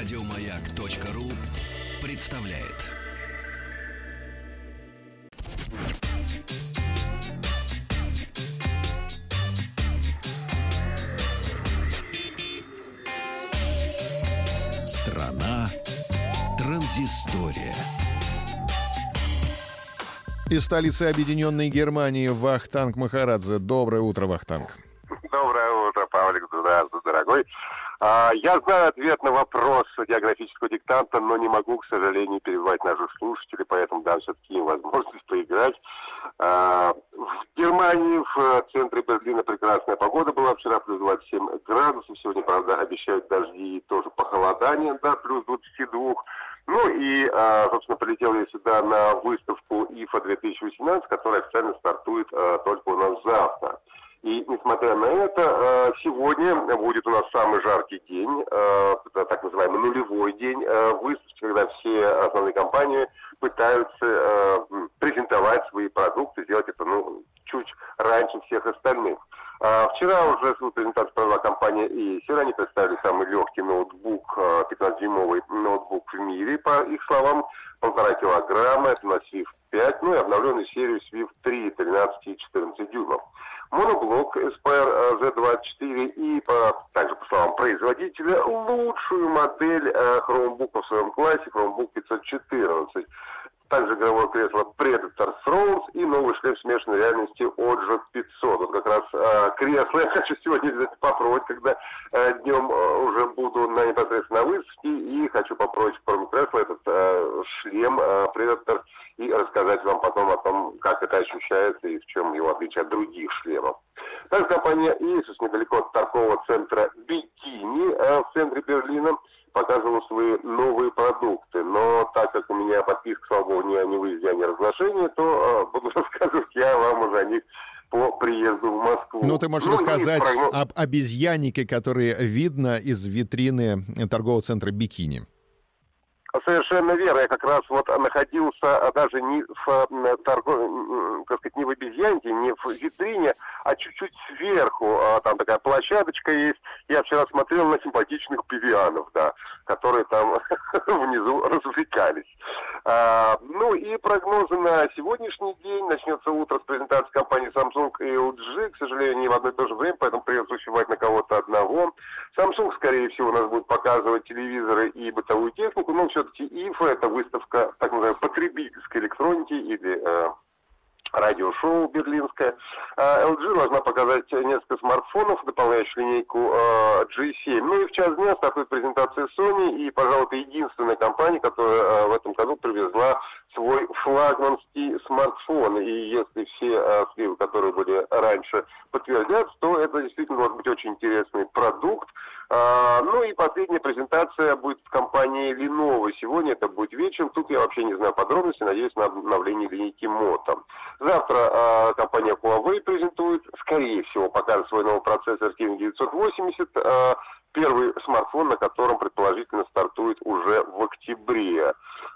Радиомаяк.ру представляет. Страна транзистория. Из столицы Объединенной Германии Вахтанг Махарадзе. Доброе утро, Вахтанг. Доброе утро, Павлик. Здравствуй, дорогой. А, я знаю ответ на вопрос географического диктанта, но не могу, к сожалению, перебивать наших слушателей, поэтому дам все-таки им возможность поиграть. А, в Германии, в центре Берлина прекрасная погода была. Вчера плюс 27 градусов. Сегодня, правда, обещают дожди и тоже похолодание до плюс 22. Ну и, а, собственно, полетел я сюда на выставку ИФА 2018, которая официально стартует только у нас завтра. И несмотря на это, э, сегодня будет у нас самый жаркий день, э, так называемый нулевой день э, выставки, когда все основные компании пытаются презентовать свои продукты, сделать это ну, чуть раньше всех остальных. А вчера уже свою презентацию провела компания Acer. Они представили самый легкий ноутбук, 15-дюймовый ноутбук в мире. По их словам, полтора килограмма, это на SWIFT 5, ну и обновленную серию SWIFT 3, 13 и 14 дюймов моноблок SPR Z24 и, по, также по словам производителя, лучшую модель э, Chromebook в своем классе, Chromebook 514. Также игровое кресло Predator Thrones и новый шлем смешанной реальности Ojo 500. Вот как раз э, кресло я хочу сегодня попробовать, когда э, днем э, уже буду на непосредственно выставке и хочу попробовать кроме кресла этот э, шлем э, Predator и рассказать вам потом о том, как это ощущается и в чем его отличие от других шлемов. Также компания Asus недалеко от торгового центра Бикини э, в центре Берлина показывала свои новые продукты. Но так как у меня подписка, слава богу, ни о невыезде, ни о разглашении, то э, буду рассказывать я вам уже о них по приезду в Москву. Ну, ты можешь ну, рассказать прогноз... об обезьяннике, который видно из витрины торгового центра «Бикини». Совершенно верно. Я как раз вот находился а, даже не в торгов, как сказать, не в обезьянке, не в витрине, а чуть-чуть сверху. А, там такая площадочка есть. Я вчера смотрел на симпатичных пивианов, да, которые там внизу развлекались. А, ну и прогнозы на сегодняшний день. Начнется утро с презентации компании Samsung и LG. К сожалению, не в одно и то же время, поэтому придется успевать на кого-то одного. Samsung, скорее всего, у нас будет показывать телевизоры и бытовую технику, но все-таки IFA – это выставка так называемой потребительской электроники или э, радиошоу берлинское. LG должна показать несколько смартфонов, дополняющих линейку G7. Ну и в час дня стартует презентация Sony, и, пожалуй, это единственная компания, которая в этом году привезла свой флагманский смартфон. И если все сливы, которые были раньше, подтвердятся, то это действительно может быть очень интересный продукт. Ну и последняя презентация будет в компании Lenovo. Сегодня это будет вечером. Тут я вообще не знаю подробностей. Надеюсь на обновление линейки Moto. Завтра э, компания Huawei презентует, скорее всего, покажет свой новый процессор Kirin 980. Э, первый смартфон, на котором предположительно стартует уже в октябре.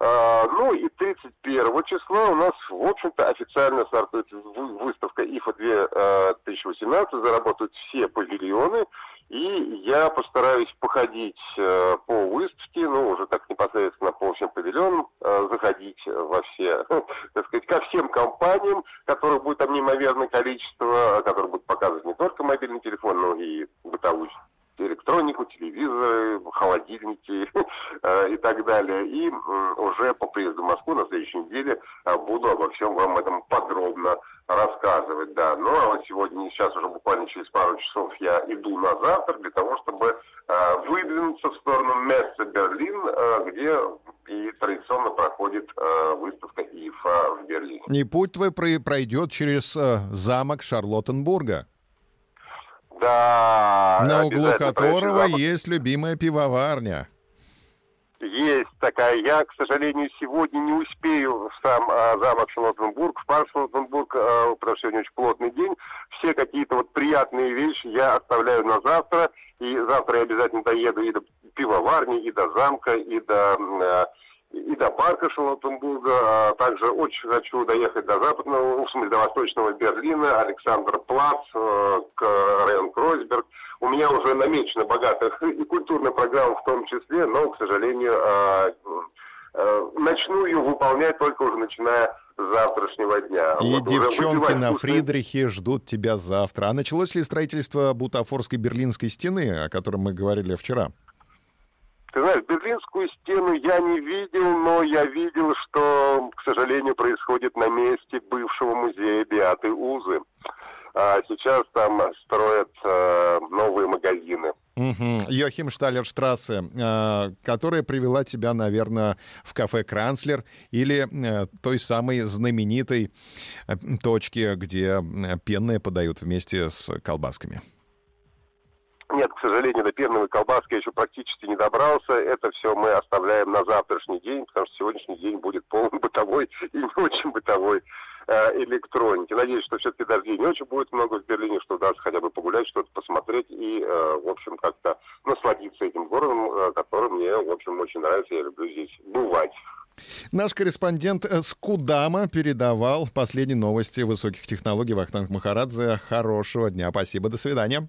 Э, ну и 31 числа у нас, в общем-то, официально стартует выставка IFA 2018. Заработают все павильоны. И я постараюсь походить э, по выставке, ну, уже так непосредственно по всем павильонам, э, заходить во все, так сказать, ко всем компаниям, которых будет там неимоверное количество, которые будут показывать не только мобильный телефон, но и бытовую электронику, телевизоры, холодильники э, и так далее. И уже по приезду в Москву на следующей неделе э, буду обо всем вам этом подробно рассказывать, да. Ну, а вот сегодня, сейчас уже буквально через пару часов я иду на завтра для того, чтобы э, выдвинуться в сторону Месса Берлин, где и традиционно проходит выставка ИФА в Берлине. И путь твой пройдет через замок Шарлоттенбурга. Да. На углу которого есть любимая пивоварня. Есть такая. Я, к сожалению, сегодня не успею в сам а, замок Шарлоттенбург, в парк Шарлоттенбург, а, потому что сегодня очень плотный день. Все какие-то вот приятные вещи я оставляю на завтра. И завтра я обязательно доеду и до пивоварни, и до замка, и до а, и до парка Шарлоттенбурга. А также очень хочу доехать до западного, в смысле, до восточного Берлина, Александр Плац, э, к район Кройсберг. У меня уже намечена богатая и культурная программа в том числе, но, к сожалению, э, э, начну ее выполнять только уже начиная с завтрашнего дня. И вот девчонки на Фридрихе ждут тебя завтра. А началось ли строительство бутафорской берлинской стены, о котором мы говорили вчера? Ты знаешь, Берлинскую стену я не видел, но я видел, что, к сожалению, происходит на месте бывшего музея Биаты Узы. А сейчас там строят э, новые магазины. Угу. Йохим Шталерштрассе, э, которая привела тебя, наверное, в кафе Кранцлер или э, той самой знаменитой э, точке, где э, пенные подают вместе с колбасками. Нет, к сожалению, до пенной колбаски я еще практически не добрался. Это все мы оставляем на завтрашний день, потому что сегодняшний день будет полный бытовой и не очень бытовой э, электроники. Надеюсь, что все-таки дождей не очень будет много в Берлине, что удастся хотя бы погулять, что-то посмотреть и, э, в общем, как-то насладиться этим городом, э, который мне, в общем, очень нравится. Я люблю здесь бывать. Наш корреспондент Скудама передавал последние новости высоких технологий Вахтанг Махарадзе. Хорошего дня. Спасибо. До свидания.